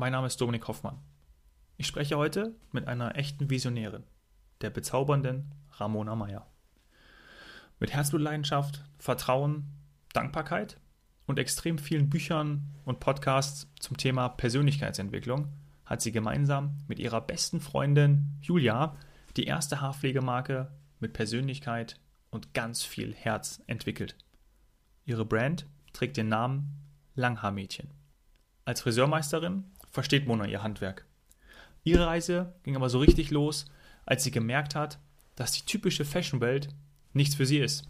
mein Name ist Dominik Hoffmann. Ich spreche heute mit einer echten Visionärin, der bezaubernden Ramona Meyer. Mit Herzblutleidenschaft, Vertrauen, Dankbarkeit und extrem vielen Büchern und Podcasts zum Thema Persönlichkeitsentwicklung hat sie gemeinsam mit ihrer besten Freundin Julia die erste Haarpflegemarke mit Persönlichkeit und ganz viel Herz entwickelt. Ihre Brand trägt den Namen Langhaarmädchen. Als Friseurmeisterin versteht Mona ihr Handwerk. Ihre Reise ging aber so richtig los, als sie gemerkt hat, dass die typische Fashionwelt nichts für sie ist.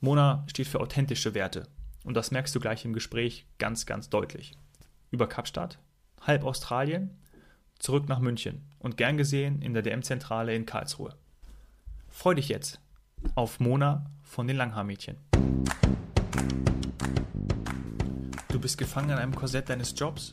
Mona steht für authentische Werte und das merkst du gleich im Gespräch ganz, ganz deutlich. Über Kapstadt, halb Australien, zurück nach München und gern gesehen in der DM-Zentrale in Karlsruhe. Freu dich jetzt auf Mona von den Langhaarmädchen. Du bist gefangen in einem Korsett deines Jobs.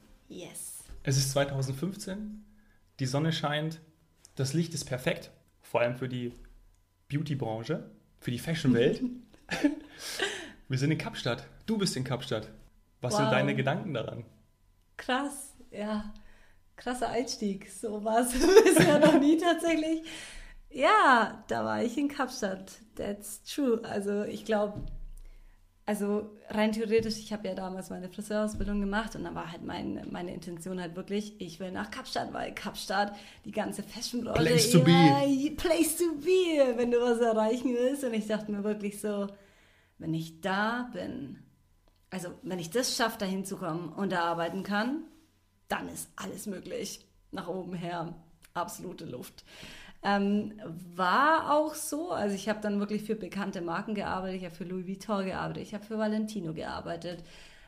Yes. Es ist 2015, die Sonne scheint, das Licht ist perfekt, vor allem für die Beauty-Branche, für die Fashion-Welt. Wir sind in Kapstadt. Du bist in Kapstadt. Was wow. sind deine Gedanken daran? Krass, ja. Krasser Einstieg. So war es bisher noch nie tatsächlich. Ja, da war ich in Kapstadt. That's true. Also ich glaube, also rein theoretisch, ich habe ja damals meine Friseurausbildung gemacht und dann war halt mein, meine Intention halt wirklich, ich will nach Kapstadt, weil Kapstadt die ganze Fashionbranche. Place to be. Place to be, wenn du was erreichen willst. Und ich dachte mir wirklich so, wenn ich da bin, also wenn ich das schaffe, da hinzukommen und da arbeiten kann, dann ist alles möglich. Nach oben her. Absolute Luft. Ähm, war auch so. Also ich habe dann wirklich für bekannte Marken gearbeitet. Ich habe für Louis Vuitton gearbeitet. Ich habe für Valentino gearbeitet.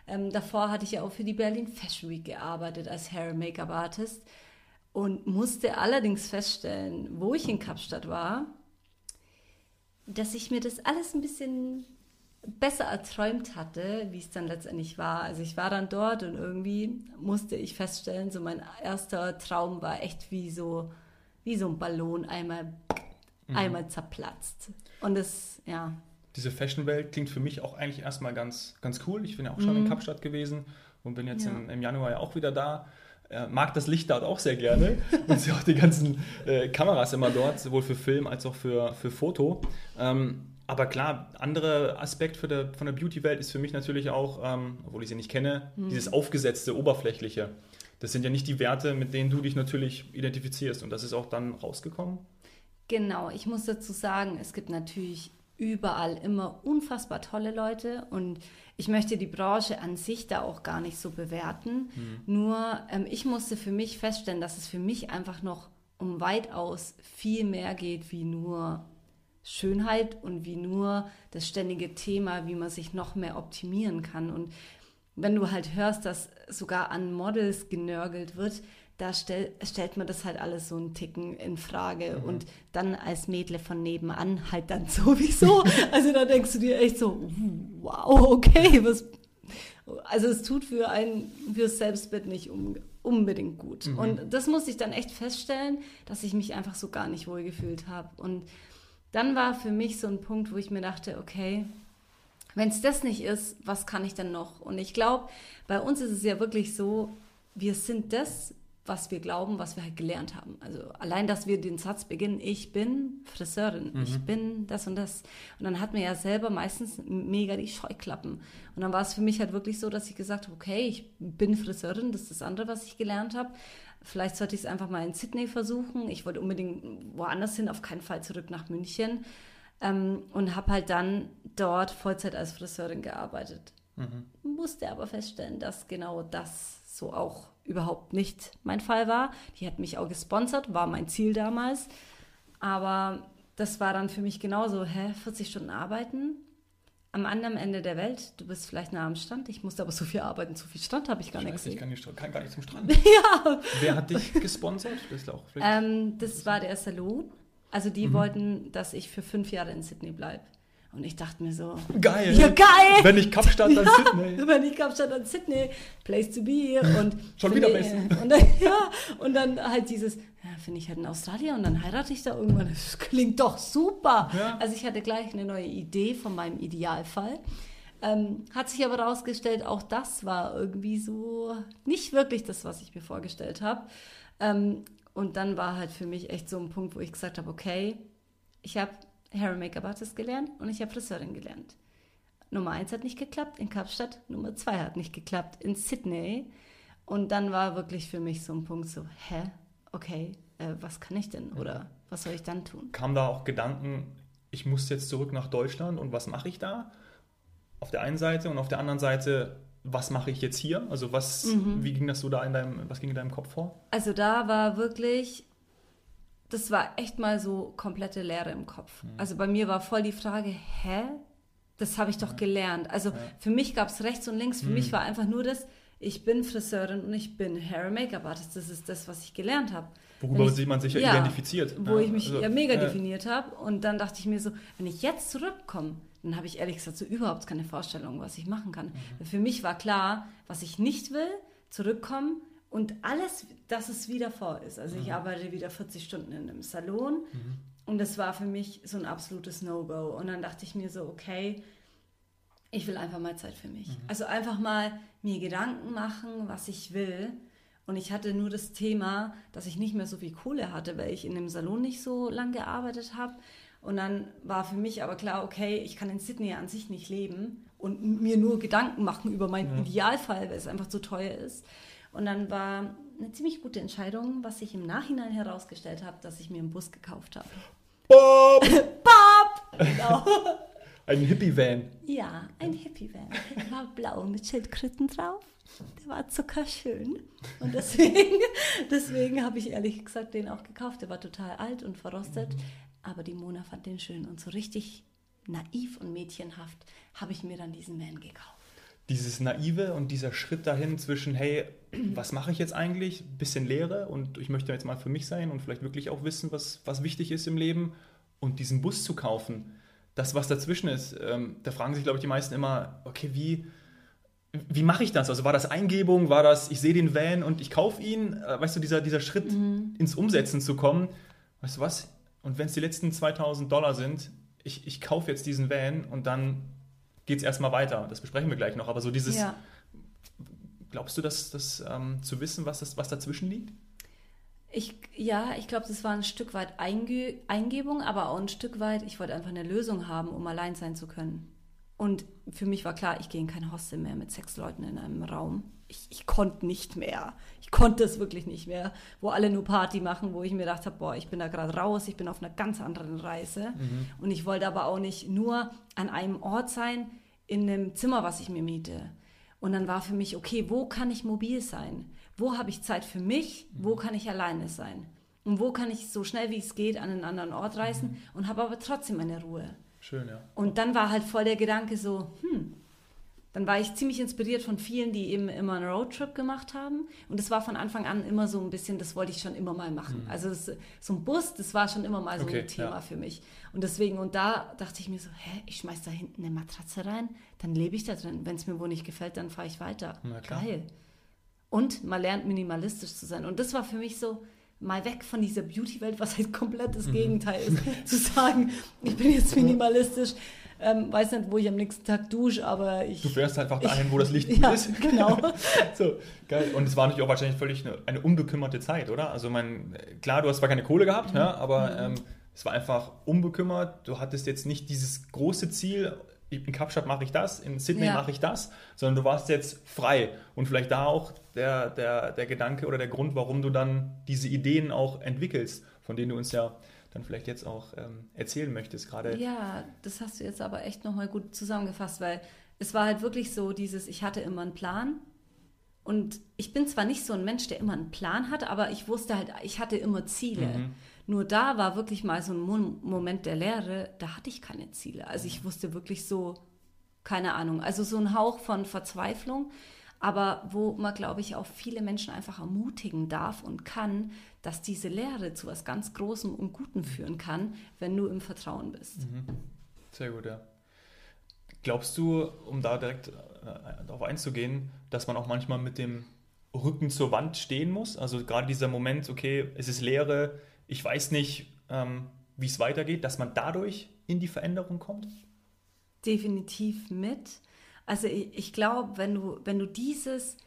Ähm, davor hatte ich ja auch für die Berlin Fashion Week gearbeitet als Hair Make-up Artist und musste allerdings feststellen, wo ich in Kapstadt war, dass ich mir das alles ein bisschen besser erträumt hatte, wie es dann letztendlich war. Also ich war dann dort und irgendwie musste ich feststellen, so mein erster Traum war echt wie so wie so ein Ballon einmal, mhm. einmal zerplatzt. Und das, ja. Diese Fashion-Welt klingt für mich auch eigentlich erstmal ganz, ganz cool. Ich bin ja auch schon mhm. in Kapstadt gewesen und bin jetzt ja. im, im Januar ja auch wieder da. Äh, mag das Licht dort auch sehr gerne und sehe auch die ganzen äh, Kameras immer dort, sowohl für Film als auch für, für Foto. Ähm, aber klar, anderer Aspekt für der, von der Beauty-Welt ist für mich natürlich auch, ähm, obwohl ich sie nicht kenne, mhm. dieses aufgesetzte, oberflächliche. Das sind ja nicht die Werte, mit denen du dich natürlich identifizierst. Und das ist auch dann rausgekommen? Genau, ich muss dazu sagen, es gibt natürlich überall immer unfassbar tolle Leute und ich möchte die Branche an sich da auch gar nicht so bewerten. Mhm. Nur ähm, ich musste für mich feststellen, dass es für mich einfach noch um weitaus viel mehr geht wie nur Schönheit und wie nur das ständige Thema, wie man sich noch mehr optimieren kann. Und wenn du halt hörst, dass sogar an Models genörgelt wird, da stell, stellt man das halt alles so einen Ticken in Frage. Mhm. Und dann als Mädle von nebenan halt dann sowieso. also da denkst du dir echt so, wow, okay, was. Also es tut für ein fürs Selbstbild nicht um, unbedingt gut. Mhm. Und das muss ich dann echt feststellen, dass ich mich einfach so gar nicht wohl gefühlt habe. Und dann war für mich so ein Punkt, wo ich mir dachte, okay, wenn es das nicht ist, was kann ich denn noch? Und ich glaube, bei uns ist es ja wirklich so, wir sind das, was wir glauben, was wir halt gelernt haben. Also allein, dass wir den Satz beginnen, ich bin Friseurin, mhm. ich bin das und das. Und dann hat man ja selber meistens mega die Scheuklappen. Und dann war es für mich halt wirklich so, dass ich gesagt habe, okay, ich bin Friseurin, das ist das andere, was ich gelernt habe. Vielleicht sollte ich es einfach mal in Sydney versuchen. Ich wollte unbedingt woanders hin, auf keinen Fall zurück nach München. Ähm, und habe halt dann dort Vollzeit als Friseurin gearbeitet. Mhm. Musste aber feststellen, dass genau das so auch überhaupt nicht mein Fall war. Die hat mich auch gesponsert, war mein Ziel damals. Aber das war dann für mich genauso, hä, 40 Stunden arbeiten, am anderen Ende der Welt. Du bist vielleicht nah am Strand. Ich musste aber so viel arbeiten. So viel Strand habe ich gar nicht Scheiße, ich gesehen. kann, nicht, kann gar nicht zum Strand. Ja. Wer hat dich gesponsert? Das auch Ähm, das war der Salon. Also die Mhm. wollten, dass ich für fünf Jahre in Sydney bleibe. Und ich dachte mir so, geil. ja geil! Wenn nicht Kapstadt, dann Sydney. Wenn ich Kapstadt an Sydney, place to be. Und Schon wieder finde- place. Und dann, ja, und dann halt dieses, ja, finde ich halt in Australien und dann heirate ich da irgendwann. Das klingt doch super. Ja. Also ich hatte gleich eine neue Idee von meinem Idealfall. Ähm, hat sich aber herausgestellt, auch das war irgendwie so nicht wirklich das, was ich mir vorgestellt habe. Ähm, und dann war halt für mich echt so ein Punkt, wo ich gesagt habe, okay, ich habe Hair and Make-up Artist gelernt und ich habe Friseurin gelernt. Nummer eins hat nicht geklappt in Kapstadt, Nummer zwei hat nicht geklappt in Sydney. Und dann war wirklich für mich so ein Punkt so, hä, okay, äh, was kann ich denn oder was soll ich dann tun? Kam da auch Gedanken, ich muss jetzt zurück nach Deutschland und was mache ich da? Auf der einen Seite und auf der anderen Seite, was mache ich jetzt hier? Also was, Mhm. wie ging das so da in deinem, was ging in deinem Kopf vor? Also da war wirklich, das war echt mal so komplette Leere im Kopf. Also bei mir war voll die Frage, hä? Das habe ich doch gelernt. Also für mich gab es rechts und links, für mich war einfach nur das, ich bin Friseurin und ich bin Hair and Make-up Artist. Das ist das, was ich gelernt habe. Worüber ich- man sich ja, ja, identifiziert. Wo Ja, ich mich also, ja mega definiert habe. Und dann dachte ich mir so, wenn ich jetzt zurückkomme, dann habe ich ehrlich gesagt so überhaupt keine Vorstellung, was ich machen kann. Mhm. Für mich war klar, was ich nicht will, zurückkommen und alles, dass es wieder vor ist. Also Mhm. ich arbeite wieder 40 Stunden in einem Salon und das war für mich so ein absolutes No-Go. Und dann dachte ich mir so, okay, ich will einfach mal Zeit für mich. Mhm. Also einfach mal mir Gedanken machen, was ich will. Und ich hatte nur das Thema, dass ich nicht mehr so viel Kohle hatte, weil ich in dem Salon nicht so lange gearbeitet habe. Und dann war für mich aber klar, okay, ich kann in Sydney an sich nicht leben und mir nur Gedanken machen über meinen Idealfall, weil es einfach zu teuer ist. Und dann war eine ziemlich gute Entscheidung, was ich im Nachhinein herausgestellt habe, dass ich mir einen Bus gekauft habe. Bob! Genau. Ein Hippie-Van. Ja, ein Hippie-Van. Der war blau mit Schildkröten drauf. Der war zuckerschön. Und deswegen, deswegen habe ich ehrlich gesagt den auch gekauft. Der war total alt und verrostet. Aber die Mona fand den schön. Und so richtig naiv und mädchenhaft habe ich mir dann diesen Van gekauft. Dieses Naive und dieser Schritt dahin zwischen, hey, was mache ich jetzt eigentlich? Bisschen Leere und ich möchte jetzt mal für mich sein und vielleicht wirklich auch wissen, was, was wichtig ist im Leben und diesen Bus zu kaufen. Das, was dazwischen ist, ähm, da fragen sich, glaube ich, die meisten immer, okay, wie, wie mache ich das? Also war das Eingebung, war das, ich sehe den Van und ich kaufe ihn? Äh, weißt du, dieser, dieser Schritt ins Umsetzen zu kommen, weißt du was? Und wenn es die letzten 2000 Dollar sind, ich, ich kaufe jetzt diesen Van und dann geht es erstmal weiter. Das besprechen wir gleich noch. Aber so dieses, Ja. glaubst du, dass das ähm, zu wissen, was, das, was dazwischen liegt? Ich, ja, ich glaube, das war ein Stück weit Einge Eingebung, aber auch ein Stück weit, ich wollte einfach eine Lösung haben, um allein sein zu können. Und für mich war klar, ich gehe in kein Hostel mehr mit sechs Leuten in einem Raum. Ich, ich konnte nicht mehr. Ich konnte es wirklich nicht mehr, wo alle nur Party machen, wo ich mir gedacht habe, boah, ich bin da gerade raus, ich bin auf einer ganz anderen Reise. Und ich wollte aber auch nicht nur an einem Ort sein, in einem Zimmer, was ich mir miete. Und dann war für mich, okay, wo kann ich mobil sein? Wo habe ich Zeit für mich? Wo kann ich alleine sein? Und wo kann ich so schnell wie es geht an einen anderen Ort reisen und habe aber trotzdem meine Ruhe? Schön, ja. Und dann war halt voll der Gedanke so, hm, dann war ich ziemlich inspiriert von vielen, die eben immer einen Roadtrip gemacht haben. Und das war von Anfang an immer so ein bisschen, das wollte ich schon immer mal machen. Also das, so ein Bus, das war schon immer mal so Okay, ein Thema ja. für mich. Und deswegen, und da dachte ich mir so, hä, ich schmeiß da hinten eine Matratze rein, dann lebe ich da drin. Wenn es mir wo nicht gefällt, dann fahre ich weiter. Geil. Und man lernt minimalistisch zu sein. Und das war für mich so, mal weg von dieser Beauty-Welt, was halt komplett Mhm. das Gegenteil ist, zu sagen, ich bin jetzt minimalistisch, ähm, weiß nicht, wo ich am nächsten Tag dusche, aber ich... Du fährst einfach dahin, wo das Licht gut ja, ist. genau. so, geil. Und es war natürlich auch wahrscheinlich völlig eine, eine unbekümmerte Zeit, oder? Also, mein, klar, du hast zwar keine Kohle gehabt, ja, aber ähm, es war einfach unbekümmert. Du hattest jetzt nicht dieses große Ziel, in Kapstadt mache ich das, in Sydney Ja. mache ich das, sondern du warst jetzt frei. Und vielleicht da auch der, der, der Gedanke oder der Grund, warum du dann diese Ideen auch entwickelst, von denen du uns ja dann vielleicht jetzt auch ähm, erzählen möchtest, gerade. Ja, das hast du jetzt aber echt nochmal gut zusammengefasst, weil es war halt wirklich so dieses, ich hatte immer einen Plan und ich bin zwar nicht so ein Mensch, der immer einen Plan hat, aber ich wusste halt, ich hatte immer Ziele. Mhm. Nur da war wirklich mal so ein Mo Moment der Leere, da hatte ich keine Ziele. Also ich wusste wirklich so, Keine Ahnung. Also so ein Hauch von Verzweiflung, aber wo man, glaube ich, auch viele Menschen einfach ermutigen darf und kann, dass diese Lehre zu was ganz Großem und Gutem führen kann, wenn du im Vertrauen bist. Mhm. Sehr gut, ja. Glaubst du, um da direkt äh, darauf einzugehen, dass man auch manchmal mit dem Rücken zur Wand stehen muss? Also gerade dieser Moment, okay, es ist Leere, ich weiß nicht, ähm, wie es weitergeht, dass man dadurch in die Veränderung kommt? Definitiv mit. Also ich, ich glaube, wenn du, wenn du dieses,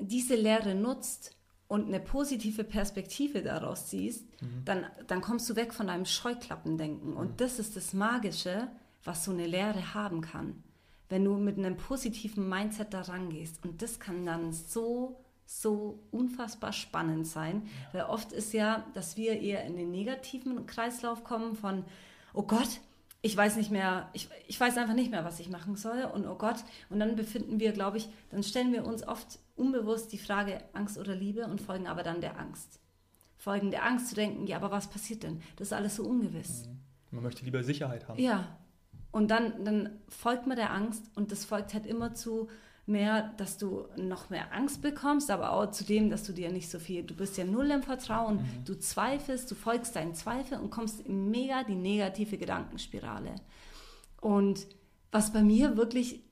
diese Lehre nutzt und eine positive Perspektive daraus siehst, mhm. dann, dann kommst du weg von deinem Scheuklappendenken. Und mhm. das ist das Magische, was so eine Lehre haben kann. Wenn du mit einem positiven Mindset da rangehst. Und das kann dann so so unfassbar spannend sein. Weil oft ist ja, dass wir eher in den negativen Kreislauf kommen von, oh Gott, ich weiß nicht mehr, ich, ich weiß einfach nicht mehr, was ich machen soll und oh Gott. Und dann befinden wir, glaube ich, dann stellen wir uns oft unbewusst die Frage Angst oder Liebe und folgen aber dann der Angst. Folgen der Angst zu denken, ja, aber was passiert denn? Das ist alles so ungewiss. Mhm. Man möchte lieber Sicherheit haben. Ja. Und dann, dann folgt man der Angst und das folgt halt immer zu, mehr, dass du noch mehr Angst bekommst, aber auch zu dem, dass du dir nicht so viel, du bist ja null im Vertrauen, mhm. du zweifelst, du folgst deinen Zweifel und kommst in mega die negative Gedankenspirale. Und was bei mir wirklich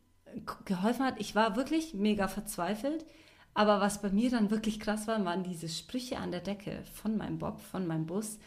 geholfen hat, ich war wirklich mega verzweifelt, aber was bei mir dann wirklich krass war, waren diese Sprüche an der Decke von meinem Bob, von meinem Bus.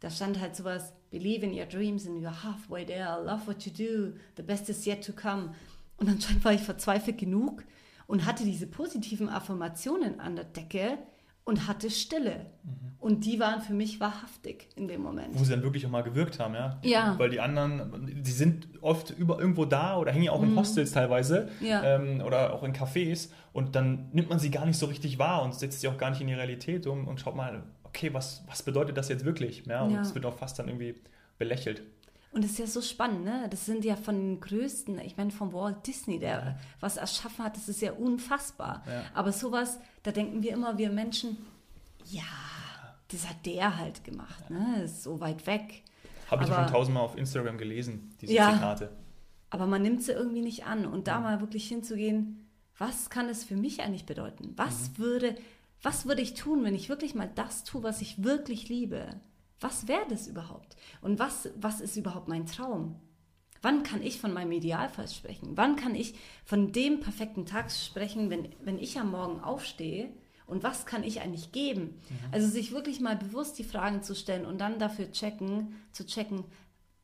Da stand halt sowas, believe in your dreams and you're halfway there, love what you do, the best is yet to come. Und anscheinend war ich verzweifelt genug und hatte diese positiven Affirmationen an der Decke und hatte Stille. Mhm. Und die waren für mich wahrhaftig in dem Moment. Wo sie dann wirklich auch mal gewirkt haben, ja? Ja. Weil die anderen, die sind oft über, irgendwo da oder hängen ja auch in mhm. Hostels teilweise ja. ähm, oder auch in Cafés und dann nimmt man sie gar nicht so richtig wahr und setzt sie auch gar nicht in die Realität um und schaut mal, okay, was, was bedeutet das jetzt wirklich? Ja, und es wird auch fast dann irgendwie belächelt. Und das ist ja so spannend, ne? Das sind ja von den größten, ich meine, von Walt Disney, der ja. was erschaffen hat, das ist ja unfassbar. Ja. Aber sowas, da denken wir immer, wir Menschen, ja, das hat der halt gemacht, ja. ne? Das ist so weit weg. Habe ich schon tausendmal auf Instagram gelesen, diese ja, Zitate. Aber man nimmt sie irgendwie nicht an. Und da mal wirklich hinzugehen, was kann es für mich eigentlich bedeuten? Was mhm. würde, was würde ich tun, wenn ich wirklich mal das tue, was ich wirklich liebe? Was wäre das überhaupt? Und was, was ist überhaupt mein Traum? Wann kann ich von meinem Idealfall sprechen? Wann kann ich von dem perfekten Tag sprechen, wenn, wenn ich am Morgen aufstehe? Und was kann ich eigentlich geben? Mhm. Also sich wirklich mal bewusst die Fragen zu stellen und dann dafür checken, zu checken,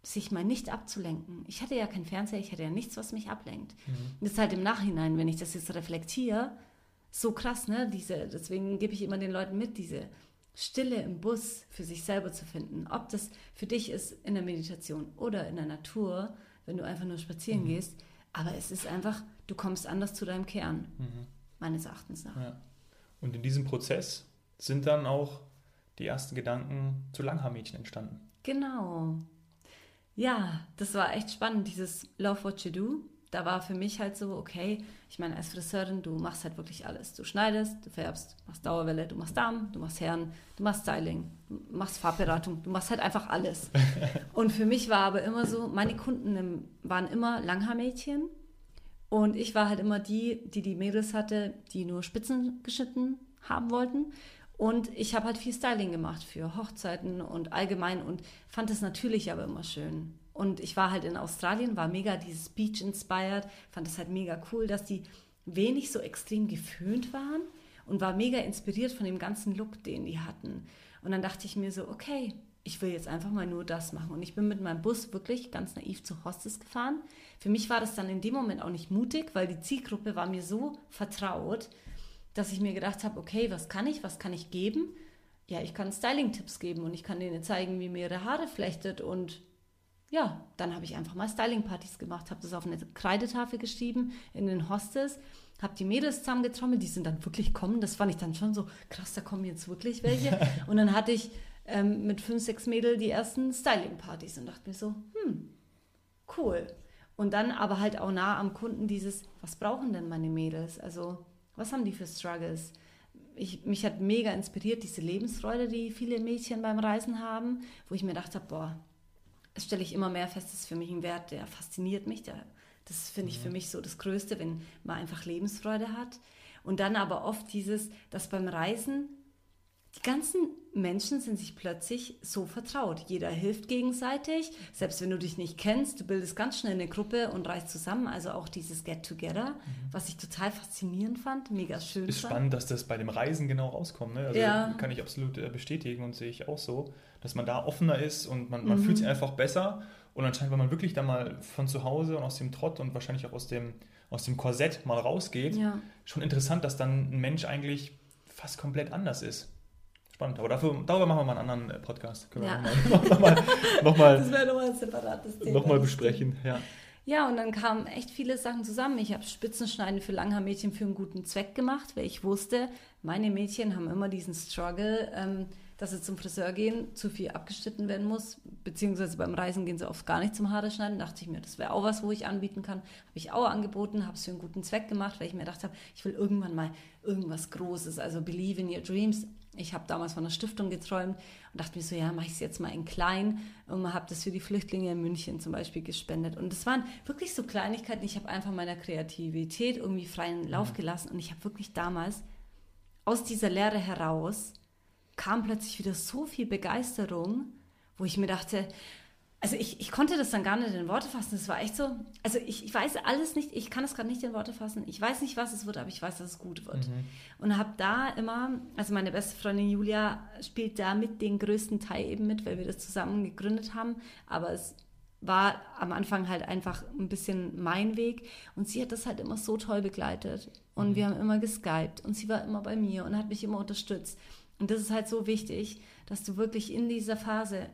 sich mal nicht abzulenken. Ich hatte ja keinen Fernseher, ich hatte ja nichts, was mich ablenkt. Mhm. Das ist halt im Nachhinein, wenn ich das jetzt reflektiere, so krass, ne? Diese, deswegen gebe ich immer den Leuten mit, diese Stille im Bus für sich selber zu finden. Ob das für dich ist in der Meditation oder in der Natur, wenn du einfach nur spazieren mhm. gehst. Aber es ist einfach, du kommst anders zu deinem Kern, mhm. meines Erachtens nach. Ja. Und in diesem Prozess sind dann auch die ersten Gedanken zu Langhaarmädchen entstanden. Genau. Ja, das war echt spannend, dieses Love What You Do da war für mich halt so, okay, ich meine, als Friseurin, du machst halt wirklich alles. Du schneidest, du färbst, machst Dauerwelle, du machst Damen, du machst Herren, du machst Styling, du machst Farbberatung, du machst halt einfach alles. Und für mich war aber immer so, meine Kunden waren immer Langhaarmädchen und ich war halt immer die, die die Mädels hatte, die nur Spitzen geschnitten haben wollten. Und ich habe halt viel Styling gemacht für Hochzeiten und allgemein und fand es natürlich aber immer schön. Und ich war halt in Australien, war mega dieses Beach inspired, fand es halt mega cool, dass die wenig so extrem geföhnt waren und war mega inspiriert von dem ganzen Look, den die hatten. Und dann dachte ich mir so, okay, ich will jetzt einfach mal nur das machen. Und ich bin mit meinem Bus wirklich ganz naiv zu Hostes gefahren. Für mich war das dann in dem Moment auch nicht mutig, weil die Zielgruppe war mir so vertraut, dass ich mir gedacht habe, okay, was kann ich, was kann ich geben? Ja, ich kann Styling-Tipps geben und ich kann denen zeigen, wie mir ihre Haare flechtet und ja, dann habe ich einfach mal Styling-Partys gemacht, habe das auf eine Kreidetafel geschrieben in den Hostels, habe die Mädels zusammengetrommelt, die sind dann wirklich kommen. Das fand ich dann schon so krass, da kommen jetzt wirklich welche. und dann hatte ich ähm, mit fünf, sechs Mädels die ersten Styling-Partys und dachte mir so, hm, cool. Und dann aber halt auch nah am Kunden dieses, was brauchen denn meine Mädels? Also, was haben die für Struggles? Ich, mich hat mega inspiriert, diese Lebensfreude, die viele Mädchen beim Reisen haben, wo ich mir dachte, boah, stelle ich immer mehr fest, das ist für mich ein Wert, der fasziniert mich, der, Das finde ich für mich so das Größte, wenn man einfach Lebensfreude hat. Und dann aber oft dieses, dass beim Reisen die ganzen Menschen sind sich plötzlich so vertraut. Jeder hilft gegenseitig, selbst wenn du dich nicht kennst, du bildest ganz schnell eine Gruppe und reist zusammen. Also auch dieses Get-Together, mhm. was ich total faszinierend fand, mega schön. Ist fand. spannend, dass das bei dem Reisen genau rauskommt. Ne? Also ja. kann ich absolut äh, bestätigen und sehe ich auch so, dass man da offener ist und man, man mhm. fühlt sich einfach besser. Und anscheinend, wenn man wirklich da mal von zu Hause und aus dem Trott und wahrscheinlich auch aus dem, aus dem Korsett mal rausgeht, ja. schon interessant, dass dann ein Mensch eigentlich fast komplett anders ist. Spannend, aber dafür, darüber machen wir mal einen anderen äh, Podcast. Können ja. wir nochmal noch mal, das wäre nochmal ein separates Thema. Nochmal besprechen, ja. Ja, und dann kamen echt viele Sachen zusammen. Ich habe Spitzenschneiden für Langhaar-Mädchen für einen guten Zweck gemacht, weil ich wusste, meine Mädchen haben immer diesen Struggle, ähm, dass sie zum Friseur gehen, zu viel abgeschnitten werden muss, beziehungsweise beim Reisen gehen sie oft gar nicht zum Haare schneiden. Dachte ich mir, das wäre auch was, wo ich anbieten kann. Habe ich auch angeboten, habe es für einen guten Zweck gemacht, weil ich mir gedacht habe, ich will irgendwann mal irgendwas Großes, also believe in your dreams. Ich habe damals von einer Stiftung geträumt und dachte mir so, ja, mache ich es jetzt mal in klein und habe das für die Flüchtlinge in München zum Beispiel gespendet. Und das waren wirklich so Kleinigkeiten. Ich habe einfach meiner Kreativität irgendwie freien Lauf mhm. gelassen und ich habe wirklich damals aus dieser Lehre heraus kam plötzlich wieder so viel Begeisterung, wo ich mir dachte, also ich, ich konnte das dann gar nicht in Worte fassen. Es war echt so, also ich, ich weiß alles nicht, ich kann es gerade nicht in Worte fassen. Ich weiß nicht, was es wird, aber ich weiß, dass es gut wird. Mhm. Und habe da immer, also meine beste Freundin Julia spielt da mit den größten Teil eben mit, weil wir das zusammen gegründet haben. Aber es war am Anfang halt einfach ein bisschen mein Weg. Und sie hat das halt immer so toll begleitet. Und mhm. wir haben immer geskypt und sie war immer bei mir und hat mich immer unterstützt. Und das ist halt so wichtig, dass du wirklich in dieser Phase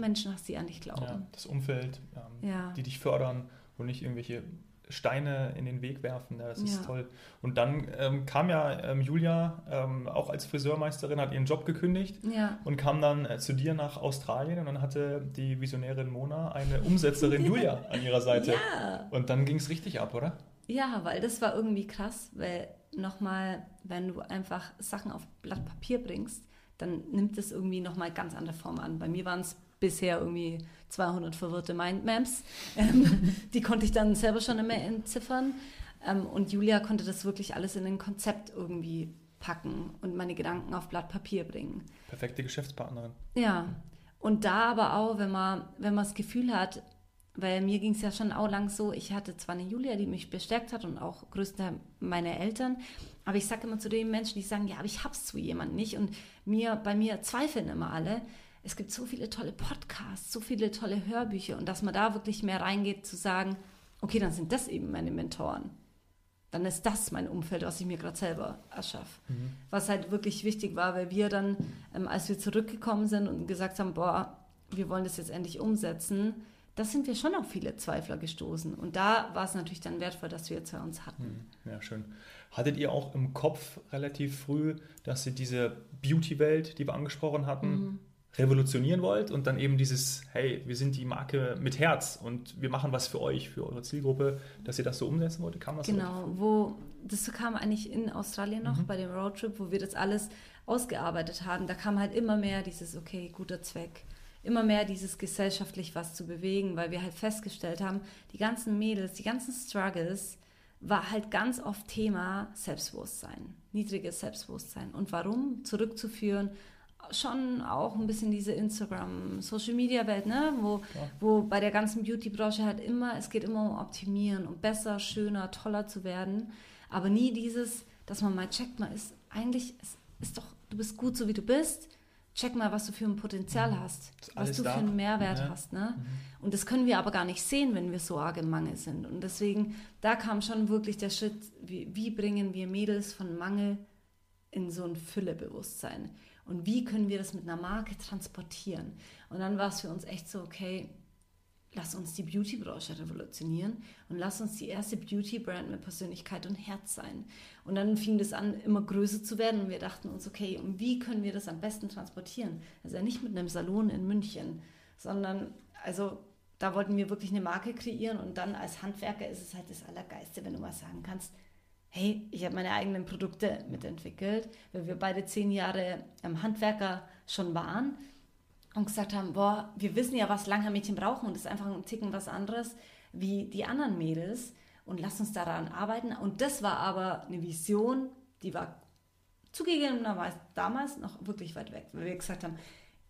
Menschen hast, die an dich glauben. Ja, das Umfeld, ähm, ja. die dich fördern und nicht irgendwelche Steine in den Weg werfen. Ja, das ist toll. Und dann ähm, kam ja ähm, Julia ähm, auch als Friseurmeisterin, hat ihren Job gekündigt und kam dann äh, zu dir nach Australien und dann hatte die Visionärin Mona eine Umsetzerin Julia an ihrer Seite. Und dann ging es richtig ab, oder? Ja, weil das war irgendwie krass, weil nochmal, wenn du einfach Sachen auf Blatt Papier bringst, dann nimmt es irgendwie nochmal ganz andere Form an. Bei mir waren es bisher irgendwie 200 verwirrte Mindmaps. Ähm, die konnte ich dann selber schon immer entziffern. Ähm, und Julia konnte das wirklich alles in ein Konzept irgendwie packen und meine Gedanken auf Blatt Papier bringen. Perfekte Geschäftspartnerin. Ja. Und da aber auch, wenn man, wenn man das Gefühl hat, weil mir ging es ja schon auch lang so, ich hatte zwar eine Julia, die mich bestärkt hat und auch größtenteils meine Eltern, aber ich sage immer zu den Menschen, die sagen, ja, aber ich hab's zu jemandem nicht und mir, bei mir zweifeln immer alle. Es gibt so viele tolle Podcasts, so viele tolle Hörbücher und dass man da wirklich mehr reingeht, zu sagen, okay, dann sind das eben meine Mentoren. Dann ist das mein Umfeld, was ich mir gerade selber erschaffe. Mhm. Was halt wirklich wichtig war, weil wir dann, ähm, als wir zurückgekommen sind und gesagt haben, boah, wir wollen das jetzt endlich umsetzen, da sind wir schon auf viele Zweifler gestoßen. Und da war es natürlich dann wertvoll, dass wir jetzt bei uns hatten. Mhm. Ja, schön. Hattet ihr auch im Kopf relativ früh, dass ihr diese Beauty-Welt, die wir angesprochen hatten, mhm revolutionieren wollt und dann eben dieses, hey, wir sind die Marke mit Herz und wir machen was für euch, für eure Zielgruppe, dass ihr das so umsetzen wollt? Kam das Genau, so? wo das kam eigentlich in Australien noch mhm. bei dem Roadtrip, wo wir das alles ausgearbeitet haben. Da kam halt immer mehr dieses, okay, guter Zweck, immer mehr dieses gesellschaftlich was zu bewegen, weil wir halt festgestellt haben, die ganzen Mädels, die ganzen Struggles, war halt ganz oft Thema Selbstbewusstsein, niedriges Selbstbewusstsein. Und warum? Zurückzuführen schon auch ein bisschen diese Instagram, Social Media Welt, ne? wo, ja. wo bei der ganzen Beauty-Branche halt immer, es geht immer um Optimieren, um besser, schöner, toller zu werden. Aber nie dieses, dass man mal checkt, mal ist eigentlich, es ist doch, du bist gut so wie du bist. Check mal, was du für ein Potenzial mhm. hast, was du da. für einen Mehrwert ja. hast. Ne? Mhm. Und das können wir aber gar nicht sehen, wenn wir so arg im Mangel sind. Und deswegen, da kam schon wirklich der Schritt, wie, wie bringen wir Mädels von Mangel in so ein Füllebewusstsein? Und wie können wir das mit einer Marke transportieren? Und dann war es für uns echt so, okay, lass uns die Beauty-Branche revolutionieren und lass uns die erste Beauty-Brand mit Persönlichkeit und Herz sein. Und dann fing das an, immer größer zu werden und wir dachten uns, okay, und wie können wir das am besten transportieren? Also nicht mit einem Salon in München, sondern also da wollten wir wirklich eine Marke kreieren und dann als Handwerker ist es halt das Allergeiste, wenn du mal sagen kannst, hey, ich habe meine eigenen Produkte mitentwickelt, weil wir beide zehn Jahre ähm, Handwerker schon waren und gesagt haben, boah, wir wissen ja, was Langhaar-Mädchen brauchen und das ist einfach ein Ticken was anderes. wie die anderen Mädels und lass uns daran arbeiten. Und das war aber eine Vision, die war zugegebenerweise damals noch wirklich weit weg, weil wir gesagt haben,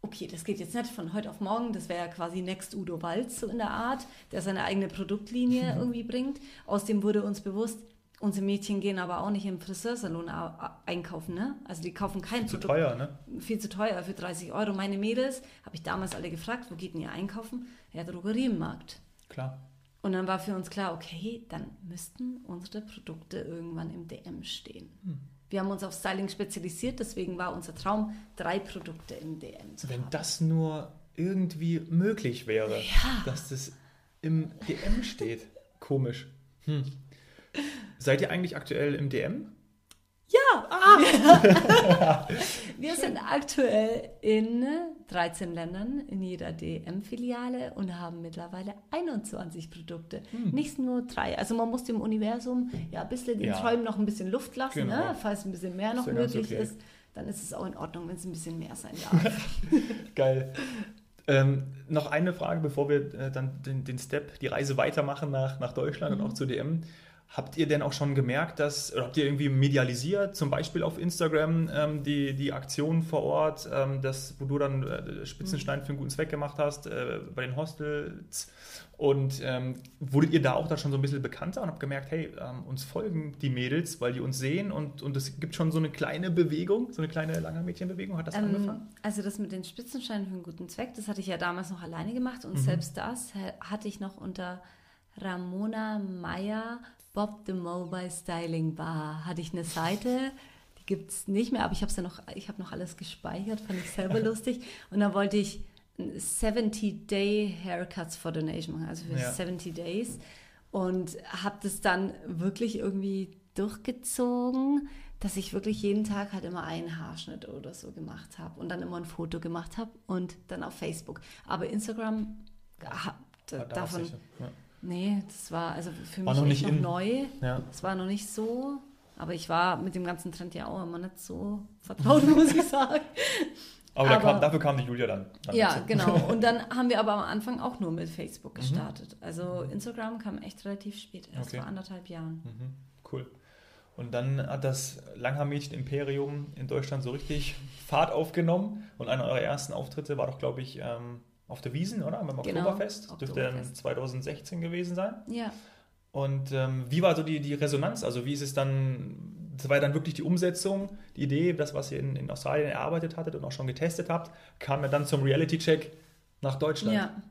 okay, das geht jetzt nicht von heute auf morgen, das wäre ja quasi Next Udo Walz so in der Art, der seine eigene Produktlinie irgendwie bringt. Außerdem wurde uns bewusst, unsere Mädchen gehen aber auch nicht im Friseursalon einkaufen, ne? Also die kaufen kein Zu Produkt. teuer, ne? Viel zu teuer für 30 Euro. Meine Mädels, habe ich damals alle gefragt, wo geht denn ihr einkaufen? Ja, Drogerie im Markt. Klar. Und dann war für uns klar, okay, dann müssten unsere Produkte irgendwann im DM stehen. Wir haben uns auf Styling spezialisiert, deswegen war unser Traum, drei Produkte im DM zu Wenn haben. das nur irgendwie möglich wäre, Ja. dass das im DM steht. Komisch. Hm. Seid ihr eigentlich aktuell im DM? Wir sind aktuell in 13 Ländern in jeder DM-Filiale und haben mittlerweile 21 Produkte. Nicht nur drei. Also man muss dem Universum ja ein bisschen den Ja. Träumen noch ein bisschen Luft lassen, Genau. ne? falls ein bisschen mehr noch Ist ja möglich okay. ist. Dann ist es auch in Ordnung, wenn es ein bisschen mehr sein darf. Geil. Ähm, noch eine Frage, bevor wir äh, dann den, den Step, die Reise weitermachen nach, nach Deutschland Mhm. und auch zu DM. Habt ihr denn auch schon gemerkt, dass, oder habt ihr irgendwie medialisiert, zum Beispiel auf Instagram, ähm, die, die Aktion vor Ort, ähm, das, wo du dann äh, Spitzenstein für einen guten Zweck gemacht hast, äh, bei den Hostels? Und ähm, wurdet ihr da auch da schon so ein bisschen bekannter und habt gemerkt, hey, ähm, uns folgen die Mädels, weil die uns sehen und, und es gibt schon so eine kleine Bewegung, so eine kleine Langermädchenbewegung, hat das Ähm, angefangen? also das mit den Spitzensteinen für einen guten Zweck, das hatte ich ja damals noch alleine gemacht Mhm. und selbst das ha- hatte ich noch unter Ramona Meyer Bob the Mobile Styling Bar. Hatte ich eine Seite, die gibt es nicht mehr, aber ich habe ja noch, ich habe noch alles gespeichert, fand ich selber lustig. Und da wollte ich 70 Day Haircuts for Donation machen, also für Ja. 70 Days. Und habe das dann wirklich irgendwie durchgezogen, dass ich wirklich jeden Tag halt immer einen Haarschnitt oder so gemacht habe und dann immer ein Foto gemacht habe und dann auf Facebook. Aber Instagram, da- da davon, sicher. Ja. Nee, das war also für War mich noch noch neu. Ja. Es war noch nicht so, aber ich war mit dem ganzen Trend ja auch immer nicht so vertraut, muss ich sagen. Aber, da Aber- kam, dafür kam die Julia dann. dann Ja, dazu. genau. Und dann haben wir aber am Anfang auch nur mit Facebook Mhm. gestartet. Also Instagram kam echt relativ spät, erst Okay. vor anderthalb Jahren. Mhm, cool. Und dann hat das Langhaar-Mädchen-Imperium in Deutschland so richtig Fahrt aufgenommen. Und einer eurer ersten Auftritte war doch, glaube ich, ähm, auf der Wiesen, oder? Beim Genau, Oktoberfest. Dürfte dann Oktoberfest. 2016 gewesen sein. Ja. Und ähm, wie war so die, die Resonanz? Also wie ist es dann, das war dann wirklich die Umsetzung, die Idee, das, was ihr in, in Australien erarbeitet hattet und auch schon getestet habt, kam ja dann zum Reality-Check nach Deutschland. Ja.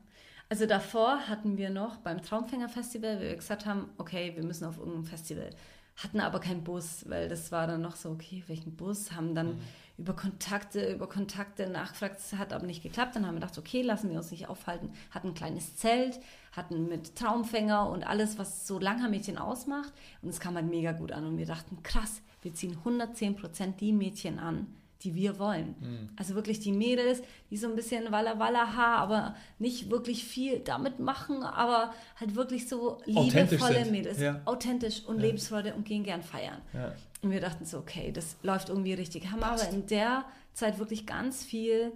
Also davor hatten wir noch beim Traumfänger Festival, wo wir gesagt haben, okay, wir müssen auf irgendein Festival. Hatten aber keinen Bus, weil das war dann noch so, okay, welchen Bus? Haben dann über Kontakte, über Kontakte nachgefragt, es hat aber nicht geklappt. Dann haben wir gedacht, okay, lassen wir uns nicht aufhalten. Hatten ein kleines Zelt, hatten mit Traumfänger und alles, was so Langhaarmädchen ausmacht. Und es kam halt mega gut an. Und wir dachten, krass, wir ziehen 110 Prozent die Mädchen an, die wir wollen. Also wirklich die Mädels, die so ein bisschen Walla Walla Haar, aber nicht wirklich viel damit machen, aber halt wirklich so liebevolle. Mädels, Ja. authentisch und Lebensfreude und gehen gern feiern. Ja. Und wir dachten so, okay, das läuft irgendwie richtig. Haben aber in der Zeit wirklich ganz viel,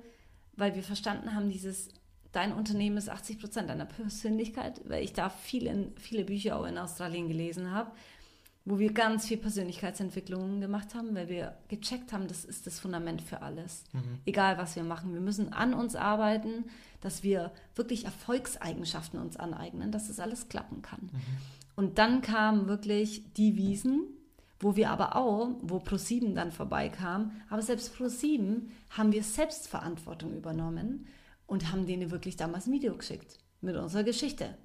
weil wir verstanden haben, dieses, dein Unternehmen ist 80 Prozent deiner Persönlichkeit, weil ich da viele, viele Bücher auch in Australien gelesen habe, wo wir ganz viel Persönlichkeitsentwicklungen gemacht haben, weil wir gecheckt haben, das ist das Fundament für alles. Egal, was wir machen. Wir müssen an uns arbeiten, dass wir wirklich Erfolgseigenschaften uns aneignen, dass das alles klappen kann. Und dann kamen wirklich die Wiesen, wo wir aber auch, wo Pro7 dann vorbeikam, aber selbst Pro7 haben wir Selbstverantwortung übernommen und haben denen wirklich damals ein Video geschickt mit unserer Geschichte.